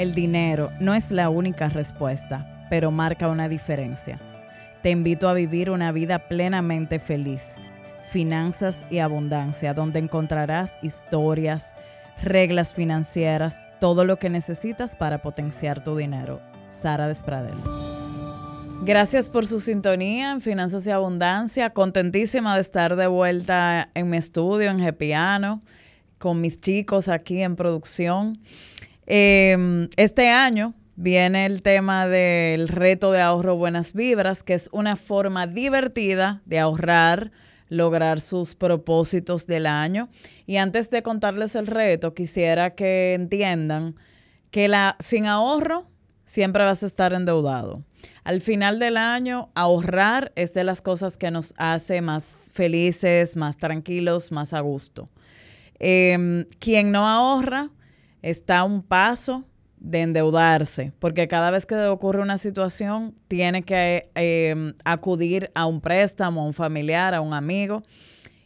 El dinero no es la única respuesta, pero marca una diferencia. Te invito a vivir una vida plenamente feliz, finanzas y abundancia, donde encontrarás historias, reglas financieras, todo lo que necesitas para potenciar tu dinero. Sara Despradel. Gracias por su sintonía en Finanzas y Abundancia. Contentísima de estar de vuelta en mi estudio, en Gepiano, con mis chicos aquí en producción. Em, este año viene el tema del reto de ahorro Buenas Vibras, que es una forma divertida de ahorrar, lograr sus propósitos del año. Y antes de contarles el reto, quisiera que entiendan que la, sin ahorro siempre vas a estar endeudado. Al final del año, ahorrar es de las cosas que nos hace más felices, más tranquilos, más a gusto. Em, quien no ahorra está a un paso de endeudarse, porque cada vez que ocurre una situación tiene que em, acudir a un préstamo, a un familiar, a un amigo.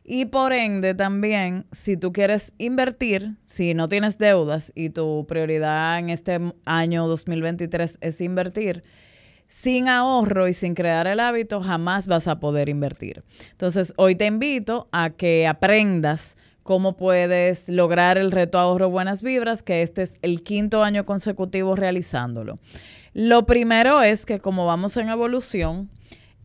Y por ende también, si tú quieres invertir, si no tienes deudas y tu prioridad en este año 2023 es invertir, sin ahorro y sin crear el hábito jamás vas a poder invertir. Entonces, hoy te invito a que aprendas cómo puedes lograr el reto ahorro buenas vibras, que este es el quinto año consecutivo realizándolo. Lo primero es que como vamos en evolución,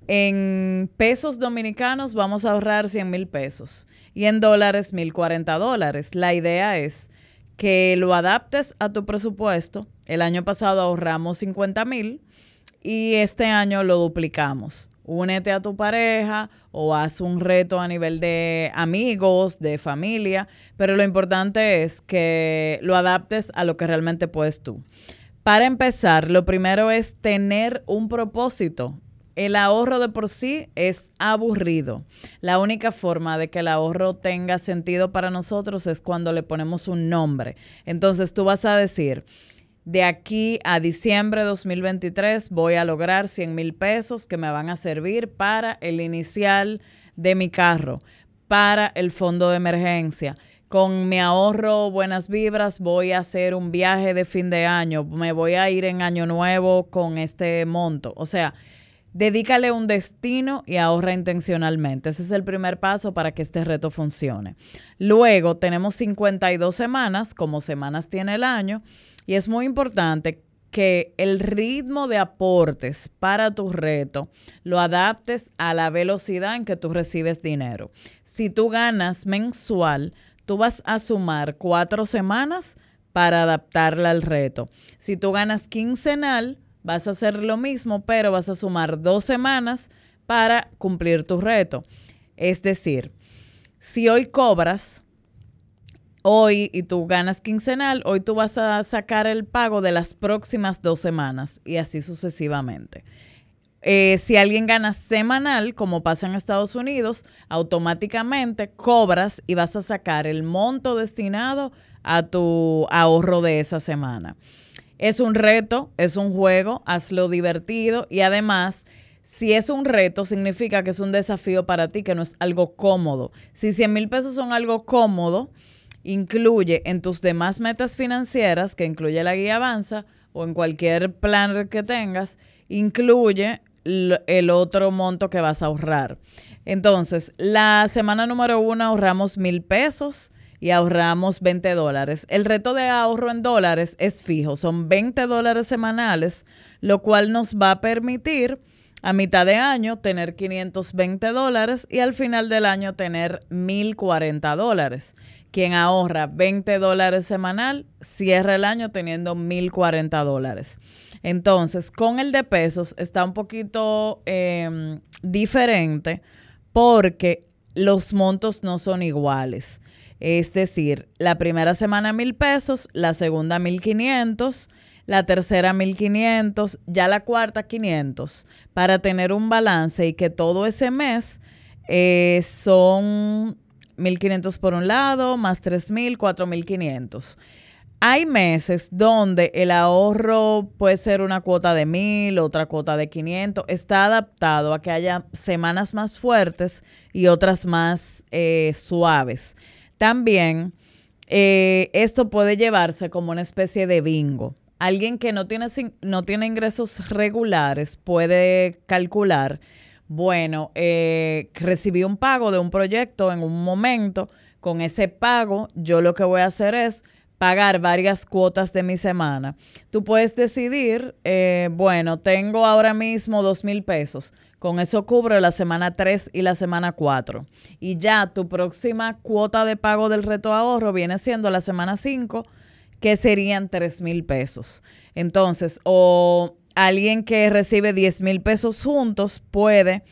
en pesos dominicanos vamos a ahorrar 100 mil pesos y en dólares 1040 dólares. La idea es que lo adaptes a tu presupuesto. El año pasado ahorramos 50 mil y este año lo duplicamos. Únete a tu pareja o haz un reto a nivel de amigos, de familia, pero lo importante es que lo adaptes a lo que realmente puedes tú. Para empezar, lo primero es tener un propósito el ahorro de por sí es aburrido. La única forma de que el ahorro tenga sentido para nosotros es cuando le ponemos un nombre. Entonces tú vas a decir, de aquí a diciembre de 2023 voy a lograr 100 mil pesos que me van a servir para el inicial de mi carro, para el fondo de emergencia. Con mi ahorro Buenas Vibras voy a hacer un viaje de fin de año, me voy a ir en año nuevo con este monto. O sea, Dedícale un destino y ahorra intencionalmente. Ese es el primer paso para que este reto funcione. Luego tenemos 52 semanas, como semanas tiene el año, y es muy importante que el ritmo de aportes para tu reto lo adaptes a la velocidad en que tú recibes dinero. Si tú ganas mensual, tú vas a sumar cuatro semanas para adaptarla al reto. Si tú ganas quincenal, Vas a hacer lo mismo, pero vas a sumar dos semanas para cumplir tu reto. Es decir, si hoy cobras, hoy y tú ganas quincenal, hoy tú vas a sacar el pago de las próximas dos semanas y así sucesivamente. Eh, si alguien gana semanal, como pasa en Estados Unidos, automáticamente cobras y vas a sacar el monto destinado a tu ahorro de esa semana. Es un reto, es un juego, hazlo divertido y además, si es un reto, significa que es un desafío para ti, que no es algo cómodo. Si 100 mil pesos son algo cómodo, incluye en tus demás metas financieras, que incluye la guía Avanza o en cualquier plan que tengas, incluye el otro monto que vas a ahorrar. Entonces, la semana número uno ahorramos mil pesos y ahorramos 20 dólares. El reto de ahorro en dólares es fijo, son 20 dólares semanales, lo cual nos va a permitir a mitad de año tener 520 dólares y al final del año tener 1040 dólares. Quien ahorra 20 dólares semanal cierra el año teniendo 1040 dólares. Entonces, con el de pesos está un poquito em, diferente porque los montos no son iguales. Es decir, la primera semana mil pesos, la segunda mil quinientos, la tercera mil quinientos, ya la cuarta quinientos, para tener un balance y que todo ese mes eh, son mil quinientos por un lado, más tres mil, cuatro mil quinientos. Hay meses donde el ahorro puede ser una cuota de mil, otra cuota de 500. Está adaptado a que haya semanas más fuertes y otras más eh, suaves. También eh, esto puede llevarse como una especie de bingo. alguien que no tiene, no tiene ingresos regulares puede calcular, bueno, eh, recibí un pago de un proyecto en un momento, con ese pago yo lo que voy a hacer es pagar varias cuotas de mi semana. Tú puedes decidir, eh, bueno, tengo ahora mismo dos mil pesos. Con eso cubro la semana 3 y la semana 4. Y ya tu próxima cuota de pago del reto ahorro viene siendo la semana 5, que serían 3 mil pesos. Entonces, o alguien que recibe 10 mil pesos juntos puede...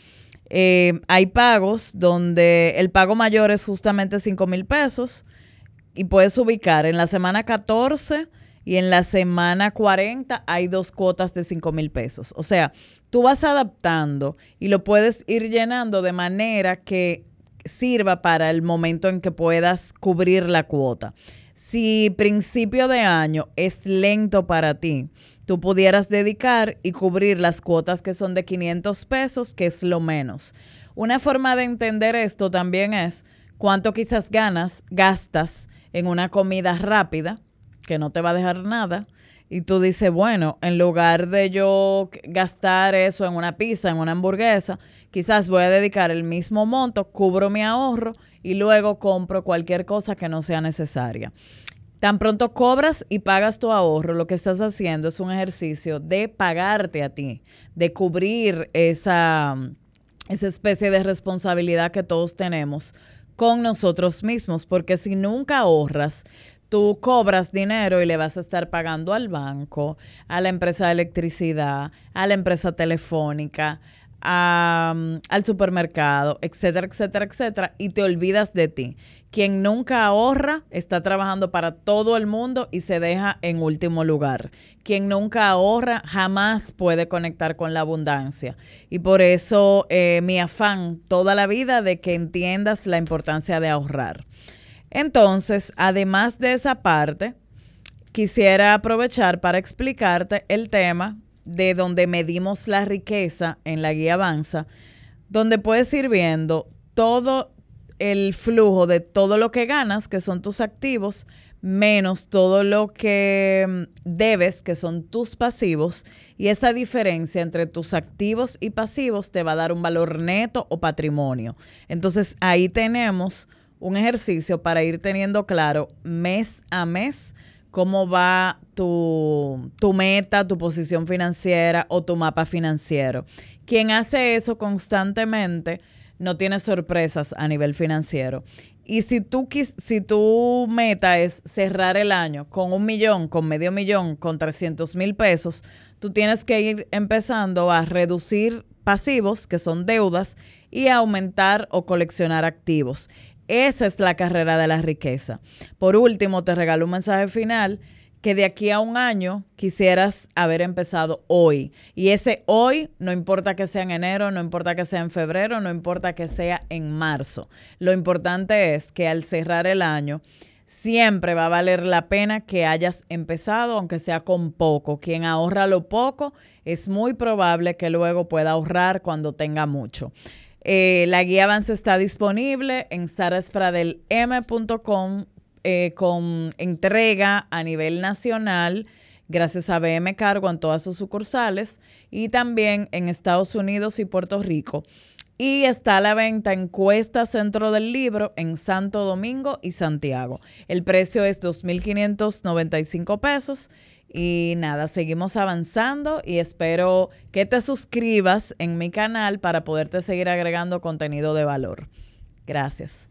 Eh, hay pagos donde el pago mayor es justamente 5 mil pesos y puedes ubicar en la semana 14 y en la semana 40 hay dos cuotas de 5 mil pesos. O sea, tú vas adaptando y lo puedes ir llenando de manera que sirva para el momento en que puedas cubrir la cuota. Si principio de año es lento para ti, tú pudieras dedicar y cubrir las cuotas que son de 500 pesos, que es lo menos. Una forma de entender esto también es cuánto quizás ganas, gastas en una comida rápida que no te va a dejar nada. Y tú dices, bueno, en lugar de yo gastar eso en una pizza, en una hamburguesa, quizás voy a dedicar el mismo monto, cubro mi ahorro y luego compro cualquier cosa que no sea necesaria. Tan pronto cobras y pagas tu ahorro, lo que estás haciendo es un ejercicio de pagarte a ti, de cubrir esa, esa especie de responsabilidad que todos tenemos con nosotros mismos, porque si nunca ahorras, tú cobras dinero y le vas a estar pagando al banco, a la empresa de electricidad, a la empresa telefónica, al supermercado, etcétera, etcétera, etcétera, y te olvidas de ti. Quien nunca ahorra está trabajando para todo el mundo y se deja en último lugar. Quien nunca ahorra jamás puede conectar con la abundancia. Y por eso eh, mi afán toda la vida de que entiendas la importancia de ahorrar. Entonces, además de esa parte, quisiera aprovechar para explicarte el tema de donde medimos la riqueza en la guía Avanza, donde puedes ir viendo todo el flujo de todo lo que ganas, que son tus activos, menos todo lo que mm, debes, que son tus pasivos, y esa diferencia entre tus activos y pasivos te va a dar un valor neto o patrimonio. Entonces ahí tenemos un ejercicio para ir teniendo claro mes a mes cómo va tu, tu, meta, tu posición financiera o tu mapa financiero. Quien hace eso constantemente no tiene sorpresas a nivel financiero. Y si tú si tu meta es cerrar el año con un millón, con medio millón, con 300 mil pesos, tú tienes que ir empezando a reducir pasivos, que son deudas, y a aumentar o coleccionar activos. Esa es la carrera de la riqueza. Por último, te regalo un mensaje final que de aquí a un año quisieras haber empezado hoy. Y ese hoy, no importa que sea en enero, no importa que sea en febrero, no importa que sea en marzo. Lo importante es que al cerrar el año, siempre va a valer la pena que hayas empezado, aunque sea con poco. Quien ahorra lo poco, es muy probable que luego pueda ahorrar cuando tenga mucho. Eh, la guía avance está disponible en saraspradelm.com eh, con entrega a nivel nacional gracias a BM Cargo en todas sus sucursales y también en Estados Unidos y Puerto Rico. Y está a la venta en Cuesta Centro del Libro en Santo Domingo y Santiago. El precio es 2.595 pesos y nada, seguimos avanzando y espero que te suscribas en mi canal para poderte seguir agregando contenido de valor. Gracias.